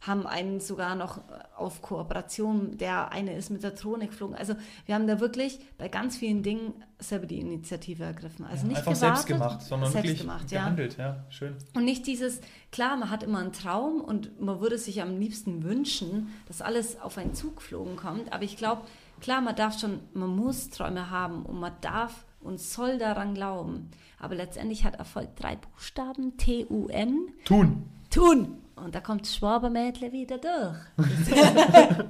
Haben einen sogar noch auf Kooperation, der eine ist mit der Drohne geflogen. Also wir haben da wirklich bei ganz vielen Dingen selber die Initiative ergriffen. Also nicht Einfach gewartet, selbst gemacht, sondern selbst wirklich gemacht, ja. gehandelt. Ja, schön. Und nicht dieses, klar, man hat immer einen Traum und man würde sich am liebsten wünschen, dass alles auf einen Zug geflogen kommt. Aber ich glaube, klar, man darf schon, man muss Träume haben und man darf und soll daran glauben. Aber letztendlich hat Erfolg drei Buchstaben, T-U-N, Tun. tun. Und da kommt Schwabermädle wieder durch.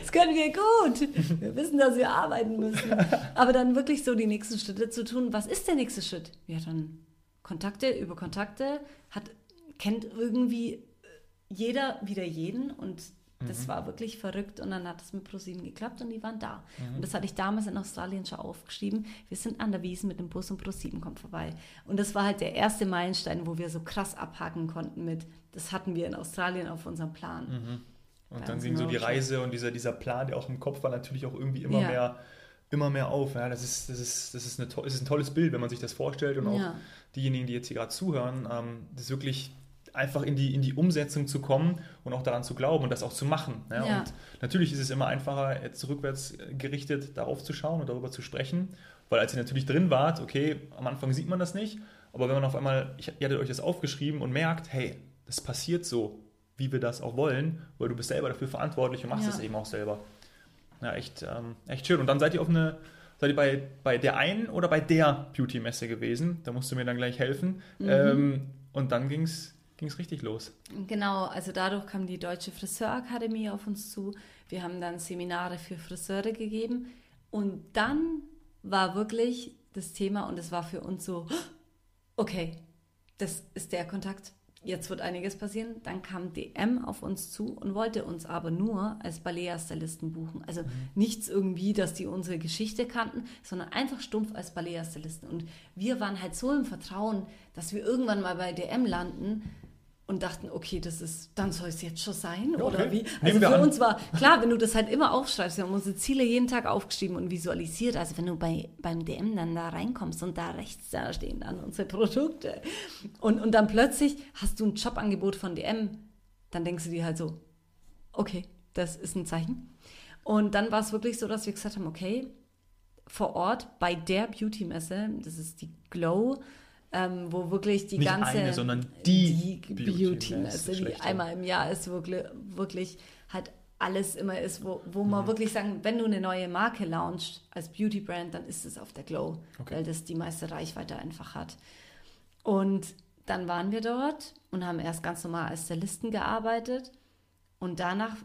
Das können wir gut. Wir wissen, dass wir arbeiten müssen. Aber dann wirklich so die nächsten Schritte zu tun. Was ist der nächste Schritt? Ja, dann Kontakte über Kontakte, hat, kennt irgendwie jeder wieder jeden und das Mhm. war wirklich verrückt und dann hat es mit ProSieben geklappt und die waren da. Und das hatte ich damals in Australien schon aufgeschrieben. Wir sind an der Wiesen mit dem Bus und ProSieben kommt vorbei. Und das war halt der erste Meilenstein, wo wir so krass abhaken konnten mit, das hatten wir in Australien auf unserem Plan. Mhm. Und Bei dann ging so die Roadtrip. Reise und dieser, dieser Plan, der auch im Kopf war, natürlich auch irgendwie immer Ja. mehr immer mehr auf. Ja, das ist, das ist, das ist, eine, das ist ein tolles Bild, wenn man sich das vorstellt und auch Ja. diejenigen, die jetzt hier gerade zuhören, ähm, das ist wirklich einfach in die, in die Umsetzung zu kommen und auch daran zu glauben und das auch zu machen. Ja? Ja. Und natürlich ist es immer einfacher, jetzt rückwärts gerichtet darauf zu schauen und darüber zu sprechen, weil als ihr natürlich drin wart, okay, am Anfang sieht man das nicht, aber wenn man auf einmal, ich, ihr hattet euch das aufgeschrieben und merkt, hey, das passiert so, wie wir das auch wollen, weil du bist selber dafür verantwortlich und machst Ja. das eben auch selber. Ja, echt, ähm, echt schön. Und dann seid ihr auf eine, seid ihr bei, bei der einen oder bei der Beauty-Messe gewesen? Da musst du mir dann gleich helfen. Mhm. Ähm, und dann ging es richtig los. Genau, also dadurch kam die Deutsche Friseurakademie auf uns zu. Wir haben dann Seminare für Friseure gegeben und dann war wirklich das Thema und es war für uns so, okay, das ist der Kontakt. Jetzt wird einiges passieren. Dann kam DM auf uns zu und wollte uns aber nur als Balea-Stylisten buchen. Also nichts irgendwie, dass die unsere Geschichte kannten, sondern einfach stumpf als Balea-Stylisten. Und wir waren halt so im Vertrauen, dass wir irgendwann mal bei DM landen und dachten, okay, das ist, dann soll es jetzt schon sein Ja, oder okay. wie? Also für an. uns war klar, wenn du das halt immer aufschreibst, wir haben unsere Ziele jeden Tag aufgeschrieben und visualisiert. Also wenn du bei, beim DM dann da reinkommst und da rechts, da stehen dann unsere Produkte und, und dann plötzlich hast du ein Jobangebot von DM, dann denkst du dir halt so, okay, das ist ein Zeichen. Und dann war es wirklich so, dass wir gesagt haben, okay, vor Ort bei der Beauty-Messe, das ist die Glow, ähm, wo wirklich die Nicht ganze eine, sondern die Beauty-Messe, Beauty-Messe, die schlechthin. einmal im Jahr ist, wirklich, wirklich halt alles immer ist, wo, wo man wirklich sagen, wenn du eine neue Marke launchst als Beauty-Brand, dann ist es auf der Glow, Okay. weil das die meiste Reichweite einfach hat. Und dann waren wir dort und haben erst ganz normal als Stylisten gearbeitet und danach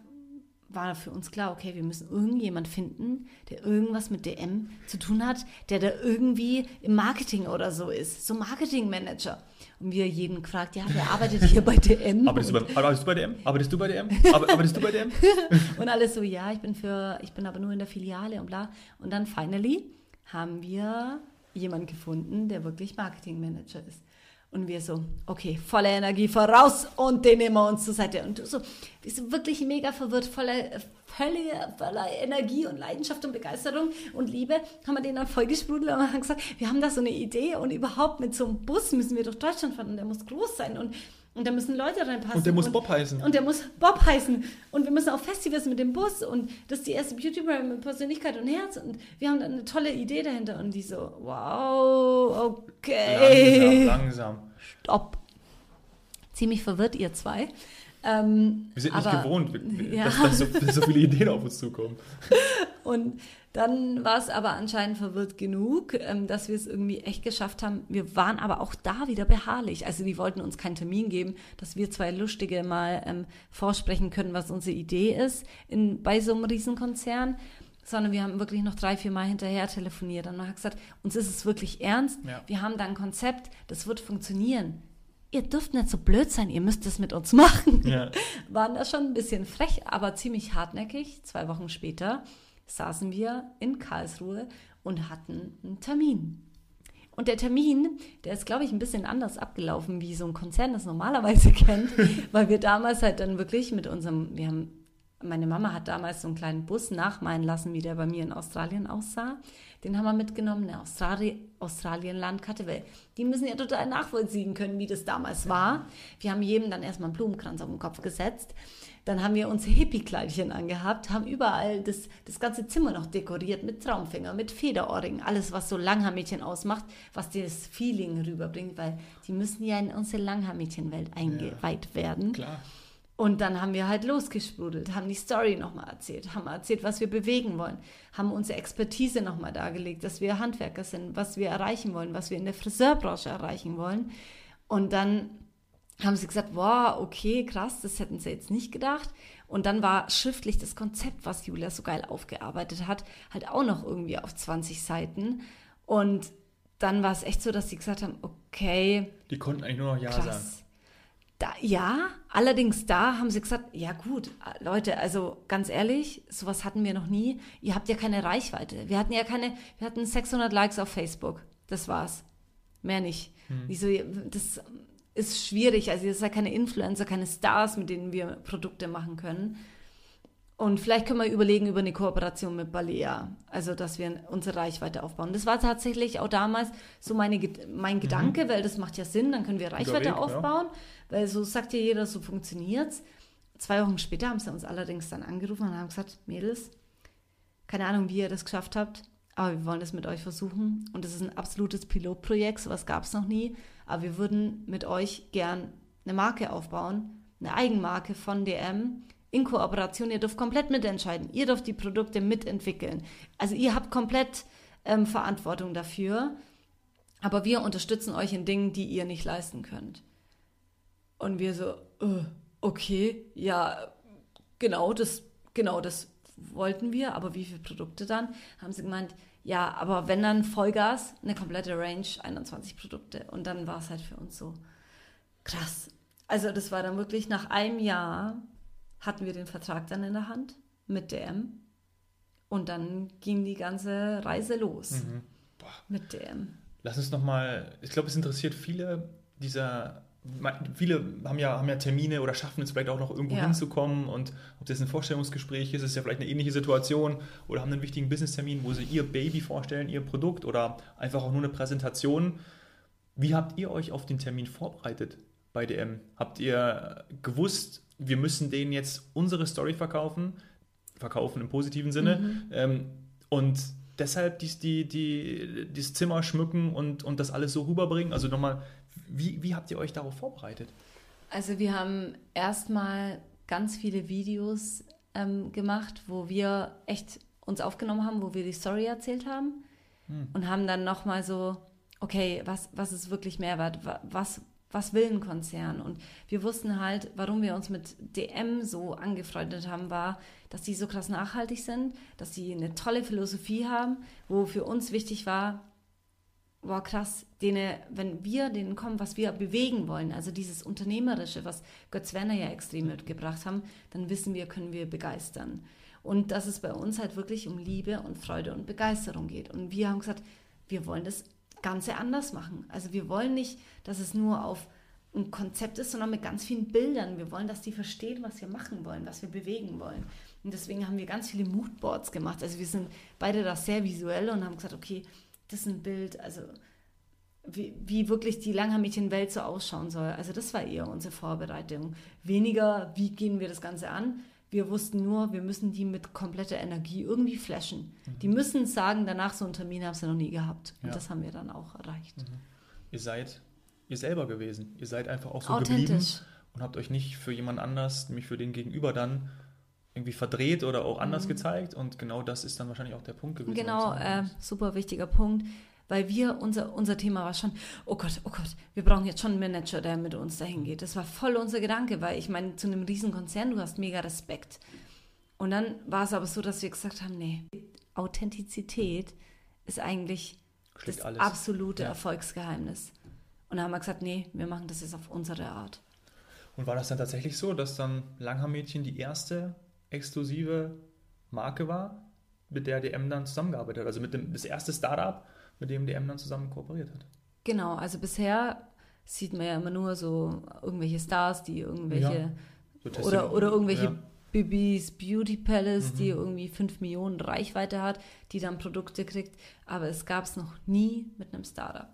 war für uns klar, okay, wir müssen irgendjemand finden, der irgendwas mit DM zu tun hat, der da irgendwie im Marketing oder so ist, so Marketingmanager. Und wir jeden gefragt, ja, wer arbeitet hier bei DM? Arbeitest du, bei, arbeitest du bei DM? Arbeitest du bei DM? Arbe- Arbeitest du bei DM? Und alles so, ja, ich bin für, ich bin aber nur in der Filiale und bla. Und dann finally haben wir jemanden gefunden, der wirklich Marketingmanager ist. Und wir so, okay, volle Energie voraus und den nehmen wir uns zur Seite. Und du so, wir sind wirklich mega verwirrt, voller, voller, voller Energie und Leidenschaft und Begeisterung und Liebe. Haben wir den dann vollgesprudelt und haben gesagt, wir haben da so eine Idee und überhaupt mit so einem Bus müssen wir durch Deutschland fahren und der muss groß sein und, und da müssen Leute reinpassen. Und der muss Bob heißen. Und der muss Bob heißen. Und wir müssen auf Festivals mit dem Bus. Und das ist die erste Beauty-Brand mit Persönlichkeit und Herz. Und wir haben dann eine tolle Idee dahinter. Und die so, wow, okay. Langsam, langsam. Stopp. Ziemlich verwirrt, ihr zwei. Ähm, Wir sind nicht aber- gewohnt, w- Ja. dass, dass, so, dass so viele Ideen auf uns zukommen. Und dann war es aber anscheinend verwirrt genug, ähm, dass wir es irgendwie echt geschafft haben. Wir waren aber auch da wieder beharrlich. Also die wollten uns keinen Termin geben, dass wir zwei Lustige mal ähm, vorsprechen können, was unsere Idee ist in, bei so einem Riesenkonzern. Sondern wir haben wirklich noch drei, vier Mal hinterher telefoniert und haben gesagt, uns ist es wirklich ernst. Ja. Wir haben da ein Konzept, das wird funktionieren. Ihr dürft nicht so blöd sein, ihr müsst es mit uns machen Ja. waren da schon ein bisschen frech, aber ziemlich hartnäckig. Zwei Wochen später saßen wir in Karlsruhe und hatten einen Termin. Und der Termin, der ist, glaube ich, ein bisschen anders abgelaufen, wie so ein Konzern das normalerweise kennt, weil wir damals halt dann wirklich mit unserem, wir haben, meine Mama hat damals so einen kleinen Bus nachmalen lassen, wie der bei mir in Australien aussah. Den haben wir mitgenommen, eine Australi Australien-Landkarte, weil die müssen ja total nachvollziehen können, wie das damals war. Wir haben jedem dann erstmal einen Blumenkranz auf den Kopf gesetzt. Dann haben wir uns Hippie-Kleidchen angehabt, haben überall das, das ganze Zimmer noch dekoriert mit Traumfänger, mit Federohrringen, alles, was so Langhaarmädchen ausmacht, was das Feeling rüberbringt, weil die müssen ja in unsere Langhaarmädchenwelt eingeweiht werden. Klar. Und dann haben wir halt losgesprudelt, haben die Story nochmal erzählt, haben erzählt, was wir bewegen wollen, haben unsere Expertise nochmal dargelegt, dass wir Handwerker sind, was wir erreichen wollen, was wir in der Friseurbranche erreichen wollen. Und dann haben sie gesagt, wow, okay, krass, das hätten sie jetzt nicht gedacht. Und dann war schriftlich das Konzept, was Julia so geil aufgearbeitet hat, halt auch noch irgendwie auf 20 Seiten. Und dann war es echt so, dass sie gesagt haben, okay, Die konnten eigentlich nur noch Ja sagen. Da, ja, allerdings da haben sie gesagt, ja gut, Leute, also ganz ehrlich, sowas hatten wir noch nie. Ihr habt ja keine Reichweite. Wir hatten ja keine, wir hatten 600 Likes auf Facebook. Das war's. Mehr nicht. Hm. Wieso, das ist schwierig. Also ihr seid keine Influencer, keine Stars, mit denen wir Produkte machen können. Und vielleicht können wir überlegen über eine Kooperation mit Balea, also dass wir unsere Reichweite aufbauen. Das war tatsächlich auch damals so meine, mein Gedanke, mhm. weil das macht ja Sinn, dann können wir Reichweite Weg, aufbauen, ja. weil so sagt ja jeder, so funktioniert es. Zwei Wochen später haben sie uns allerdings dann angerufen und haben gesagt, Mädels, keine Ahnung, wie ihr das geschafft habt, aber wir wollen das mit euch versuchen. Und das ist ein absolutes Pilotprojekt, sowas gab es noch nie. Aber wir würden mit euch gern eine Marke aufbauen, eine Eigenmarke von DM in Kooperation. Ihr dürft komplett mitentscheiden. Ihr dürft die Produkte mitentwickeln. Also ihr habt komplett ähm, Verantwortung dafür. Aber wir unterstützen euch in Dingen, die ihr nicht leisten könnt. Und wir so, uh, okay, ja, genau das, genau das wollten wir, aber wie viele Produkte dann? Haben sie gemeint, ja, aber wenn dann Vollgas, eine komplette Range, 21 Produkte. Und dann war es halt für uns so krass. Also das war dann wirklich nach einem Jahr hatten wir den Vertrag dann in der Hand mit DM. Und dann ging die ganze Reise los mhm. mit DM. Lass uns nochmal, ich glaube, es interessiert viele dieser, viele haben ja, haben ja Termine oder schaffen es vielleicht auch noch irgendwo ja. hinzukommen und ob das ein Vorstellungsgespräch ist, ist ja vielleicht eine ähnliche Situation oder haben einen wichtigen Business-Termin, wo sie ihr Baby vorstellen, ihr Produkt oder einfach auch nur eine Präsentation. Wie habt ihr euch auf den Termin vorbereitet bei DM? Habt ihr gewusst, wir müssen denen jetzt unsere Story verkaufen, verkaufen im positiven Sinne, mhm. ähm, und deshalb dies, die, die, das Zimmer schmücken und, und das alles so rüberbringen? Also nochmal, wie, wie habt ihr euch darauf vorbereitet? Also wir haben erstmal ganz viele Videos ähm, gemacht, wo wir echt uns aufgenommen haben, wo wir die Story erzählt haben hm. und haben dann nochmal so, okay, was, was ist wirklich Mehrwert? Was, was will ein Konzern? Und wir wussten halt, warum wir uns mit DM so angefreundet haben, war, dass die so krass nachhaltig sind, dass die eine tolle Philosophie haben, wo für uns wichtig war, boah krass, denen, wenn wir denen kommen, was wir bewegen wollen, also dieses Unternehmerische, was Götz Werner ja extrem mitgebracht haben, dann wissen wir, können wir begeistern. Und dass es bei uns halt wirklich um Liebe und Freude und Begeisterung geht. Und wir haben gesagt, wir wollen das Ganze anders machen. Also wir wollen nicht, dass es nur auf ein Konzept ist, sondern mit ganz vielen Bildern. Wir wollen, dass die verstehen, was wir machen wollen, was wir bewegen wollen. Und deswegen haben wir ganz viele Moodboards gemacht. Also wir sind beide da sehr visuell und haben gesagt, okay, das ist ein Bild, also wie, wie wirklich die Langhaar-Mädchen-Welt so ausschauen soll. Also das war eher unsere Vorbereitung. Weniger, wie gehen wir das Ganze an, wir wussten nur, wir müssen die mit kompletter Energie irgendwie flashen. Mhm. Die müssen sagen, danach so einen Termin haben sie noch nie gehabt. Und ja. das haben wir dann auch erreicht. Mhm. Ihr seid ihr selber gewesen. Ihr seid einfach auch so geblieben und habt euch nicht für jemand anders, nämlich für den Gegenüber dann irgendwie verdreht oder auch anders mhm. gezeigt. Und genau das ist dann wahrscheinlich auch der Punkt gewesen. Genau, äh, super wichtiger Punkt weil wir, unser, unser Thema war schon, oh Gott, oh Gott, wir brauchen jetzt schon einen Manager, der mit uns dahin geht. Das war voll unser Gedanke, weil ich meine, zu einem Riesenkonzern, du hast mega Respekt. Und dann war es aber so, dass wir gesagt haben, nee, Authentizität ist eigentlich Schlägt das alles. absolute ja. Erfolgsgeheimnis. Und dann haben wir gesagt, nee, wir machen das jetzt auf unsere Art. Und war das dann tatsächlich so, dass dann Langhaar-Mädchen die erste exklusive Marke war, mit der DM dann zusammengearbeitet hat? Also mit dem das erste Startup, mit dem DM dann zusammen kooperiert hat. Genau, also bisher sieht man ja immer nur so irgendwelche Stars, die irgendwelche ja, so oder, oder irgendwelche ja. Bibis Beauty Palace, mhm. die irgendwie 5 Millionen Reichweite hat, die dann Produkte kriegt. Aber es gab es noch nie mit einem Startup.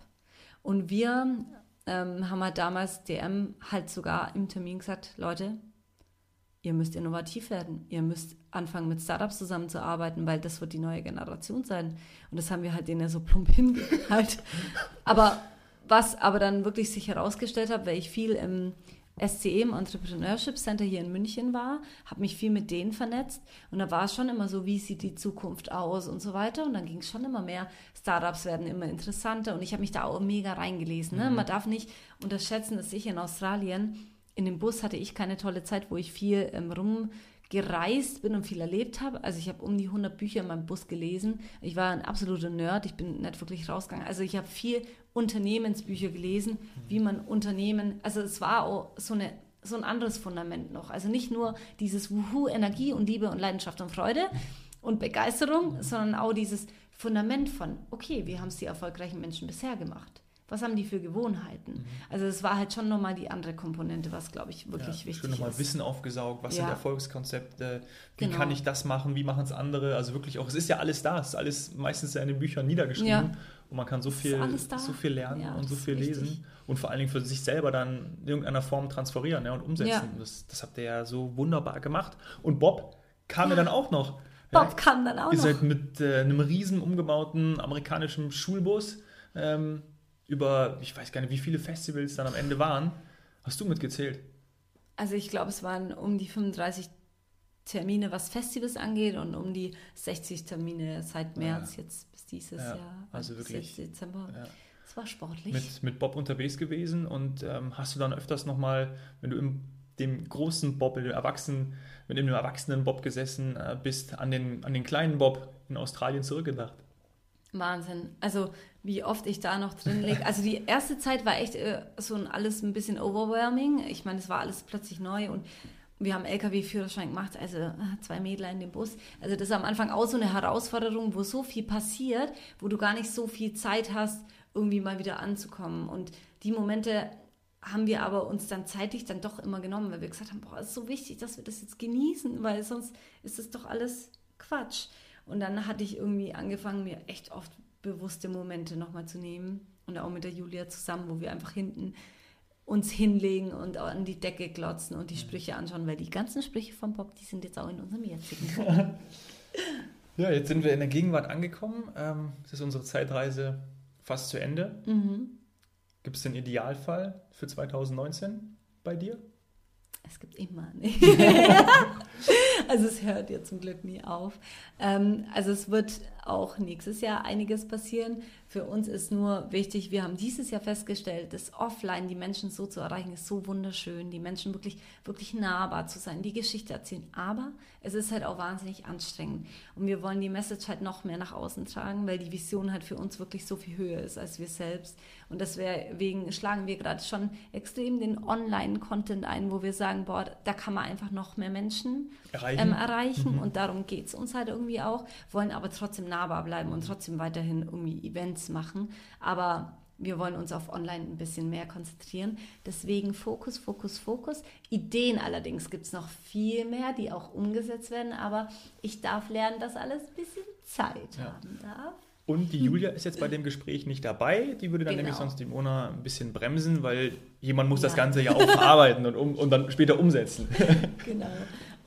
Und wir ähm, haben halt damals DM halt sogar im Termin gesagt, Leute, ihr müsst innovativ werden. Ihr müsst anfangen, mit Startups zusammenzuarbeiten, weil das wird die neue Generation sein. Und das haben wir halt denen ja so plump hingehalten. aber was aber dann wirklich sich herausgestellt hat, weil ich viel im SCE, im Entrepreneurship Center hier in München war, habe mich viel mit denen vernetzt und da war es schon immer so, wie sieht die Zukunft aus und so weiter und dann ging es schon immer mehr, Startups werden immer interessanter und ich habe mich da auch mega reingelesen. Ne? Mhm. Man darf nicht unterschätzen, dass ich in Australien in dem Bus hatte ich keine tolle Zeit, wo ich viel ähm, gereist bin und viel erlebt habe. Also ich habe um die 100 Bücher in meinem Bus gelesen. Ich war ein absoluter Nerd. Ich bin nicht wirklich rausgegangen. Also ich habe viel Unternehmensbücher gelesen, wie man Unternehmen, also es war auch so eine so ein anderes Fundament noch. Also nicht nur dieses Wuhu, Energie und Liebe und Leidenschaft und Freude und Begeisterung, sondern auch dieses Fundament von, okay, wie haben es die erfolgreichen Menschen bisher gemacht? Was haben die für Gewohnheiten? Mhm. Also es war halt schon nochmal die andere Komponente, was, glaube ich, wirklich ja, wichtig schön nochmal Wissen aufgesaugt, was ja. sind Erfolgskonzepte, wie genau. kann ich das machen, wie machen es andere? Also wirklich auch, es ist ja alles da, es ist alles meistens in den Büchern niedergeschrieben ja. und man kann so viel, so viel lernen und so viel lesen und vor allen Dingen für sich selber dann in irgendeiner Form transferieren und umsetzen. Das, das habt ihr ja so wunderbar gemacht. Und Bob kam ja dann auch noch. Bob kam dann auch ihr noch. Ihr seid mit äh, einem riesen umgebauten amerikanischen Schulbus ähm, über, ich weiß gar nicht, wie viele Festivals dann am Ende waren. Hast du mitgezählt? Also ich glaube, es waren um die 35 Termine, was Festivals angeht und um die 60 Termine seit März ja. jetzt bis dieses ja, Jahr. Also wirklich. Dezember. Ja. Es war sportlich. Mit, mit Bob unterwegs gewesen und ähm, hast du dann öfters nochmal, wenn du im dem großen Bob, mit dem Erwachsenen, mit dem erwachsenen Bob gesessen äh, bist, an den, an den kleinen Bob in Australien zurückgedacht? Wahnsinn. Also wie oft ich da noch drin liege. Also die erste Zeit war echt äh, so ein, alles ein bisschen overwhelming. Ich meine, es war alles plötzlich neu und wir haben LKW-Führerschein gemacht, also äh, zwei Mädler in dem Bus. Also das ist am Anfang auch so eine Herausforderung, wo so viel passiert, wo du gar nicht so viel Zeit hast, irgendwie mal wieder anzukommen. Und die Momente haben wir aber uns dann zeitlich dann doch immer genommen, weil wir gesagt haben, boah, es ist so wichtig, dass wir das jetzt genießen, weil sonst ist das doch alles Quatsch. Und dann hatte ich irgendwie angefangen, mir echt oft bewusste Momente nochmal zu nehmen. Und auch mit der Julia zusammen, wo wir einfach hinten uns hinlegen und an die Decke glotzen und die mhm. Sprüche anschauen, weil die ganzen Sprüche von Bob, die sind jetzt auch in unserem jetzigen. ja, jetzt sind wir in der Gegenwart angekommen. Ähm, es ist unsere Zeitreise fast zu Ende. Mhm. Gibt es den Idealfall für 2019 bei dir? Es gibt immer. Ne? also es hört ja zum Glück nie auf. Ähm, also es wird auch nächstes Jahr einiges passieren. Für uns ist nur wichtig, wir haben dieses Jahr festgestellt, dass offline die Menschen so zu erreichen, ist so wunderschön, die Menschen wirklich, wirklich nahbar zu sein, die Geschichte erzählen. Aber es ist halt auch wahnsinnig anstrengend. Und wir wollen die Message halt noch mehr nach außen tragen, weil die Vision halt für uns wirklich so viel höher ist als wir selbst. Und deswegen schlagen wir gerade schon extrem den Online-Content ein, wo wir sagen, boah, da kann man einfach noch mehr Menschen erreichen. Ähm, erreichen. Mhm. Und darum geht es uns halt irgendwie auch, wollen aber trotzdem nahbar bleiben und trotzdem weiterhin irgendwie Events machen. Aber wir wollen uns auf Online ein bisschen mehr konzentrieren. Deswegen Fokus, Fokus, Fokus. Ideen allerdings gibt es noch viel mehr, die auch umgesetzt werden, aber ich darf lernen, dass alles ein bisschen Zeit ja. haben darf. Und die Julia ist jetzt bei dem Gespräch nicht dabei. Die würde dann genau. nämlich sonst die Mona ein bisschen bremsen, weil jemand muss ja. das Ganze ja auch verarbeiten und, um, und dann später umsetzen. genau.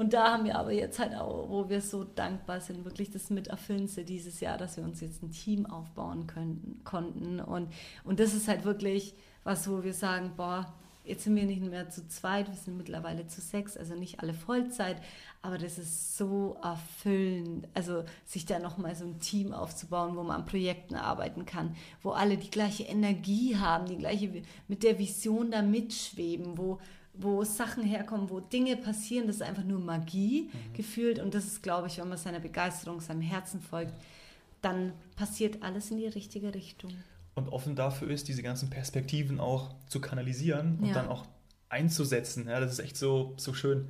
Und da haben wir aber jetzt halt auch, wo wir so dankbar sind, wirklich das Miterfüllendste dieses Jahr, dass wir uns jetzt ein Team aufbauen können, konnten. Und, und das ist halt wirklich was, wo wir sagen, boah, jetzt sind wir nicht mehr zu zweit, wir sind mittlerweile zu sechs, also nicht alle Vollzeit, aber das ist so erfüllend, also sich da nochmal so ein Team aufzubauen, wo man an Projekten arbeiten kann, wo alle die gleiche Energie haben, die gleiche, mit der Vision da mitschweben, wo, wo Sachen herkommen, wo Dinge passieren, das ist einfach nur Magie mhm. gefühlt und das ist, glaube ich, wenn man seiner Begeisterung, seinem Herzen folgt, dann passiert alles in die richtige Richtung. Und offen dafür ist, diese ganzen Perspektiven auch zu kanalisieren und ja. dann auch einzusetzen. Ja, das ist echt so, so schön.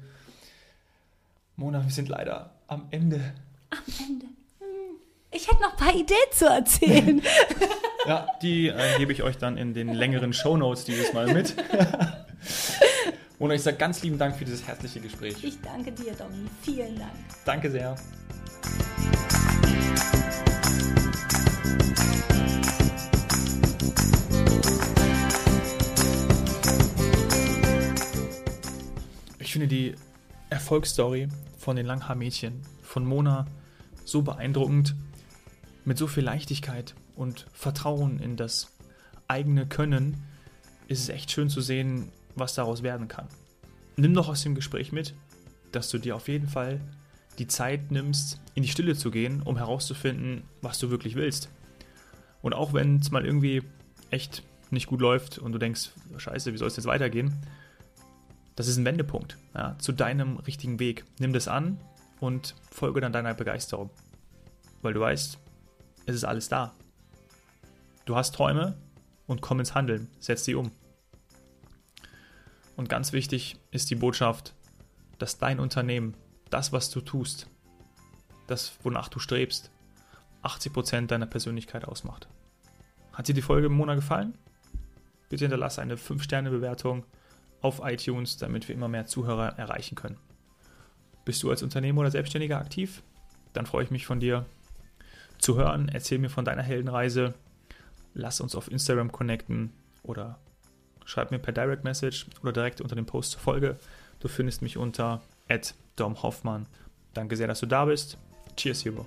Mona, wir sind leider am Ende. Am Ende. Hm. Ich hätte noch ein paar Ideen zu erzählen. ja, die äh, gebe ich euch dann in den längeren Shownotes dieses Mal mit. Mona, ich sage ganz lieben Dank für dieses herzliche Gespräch. Ich danke dir, Domi. Vielen Dank. Danke sehr. Ich finde die Erfolgsstory von den Langhaar-Mädchen, von Mona, so beeindruckend, mit so viel Leichtigkeit und Vertrauen in das eigene Können, ist es echt schön zu sehen, was daraus werden kann. Nimm doch aus dem Gespräch mit, dass du dir auf jeden Fall die Zeit nimmst, in die Stille zu gehen, um herauszufinden, was du wirklich willst. Und auch wenn es mal irgendwie echt nicht gut läuft und du denkst, scheiße, wie soll es jetzt weitergehen, Das ist ein Wendepunkt ja, zu deinem richtigen Weg. Nimm das an und folge dann deiner Begeisterung. Weil du weißt, es ist alles da. Du hast Träume und komm ins Handeln, setz sie um. Und ganz wichtig ist die Botschaft, dass dein Unternehmen, das, was du tust, das, wonach du strebst, 80% deiner Persönlichkeit ausmacht. Hat dir die Folge im Monat gefallen? Bitte hinterlasse eine 5-Sterne-Bewertung auf iTunes, damit wir immer mehr Zuhörer erreichen können. Bist du als Unternehmer oder Selbstständiger aktiv? Dann freue ich mich von dir zu hören. Erzähl mir von deiner Heldenreise. Lass uns auf Instagram connecten oder schreib mir per Direct Message oder direkt unter dem Post zur Folge. Du findest mich unter Dom Hoffmann. Danke sehr, dass du da bist. Cheers, Hero.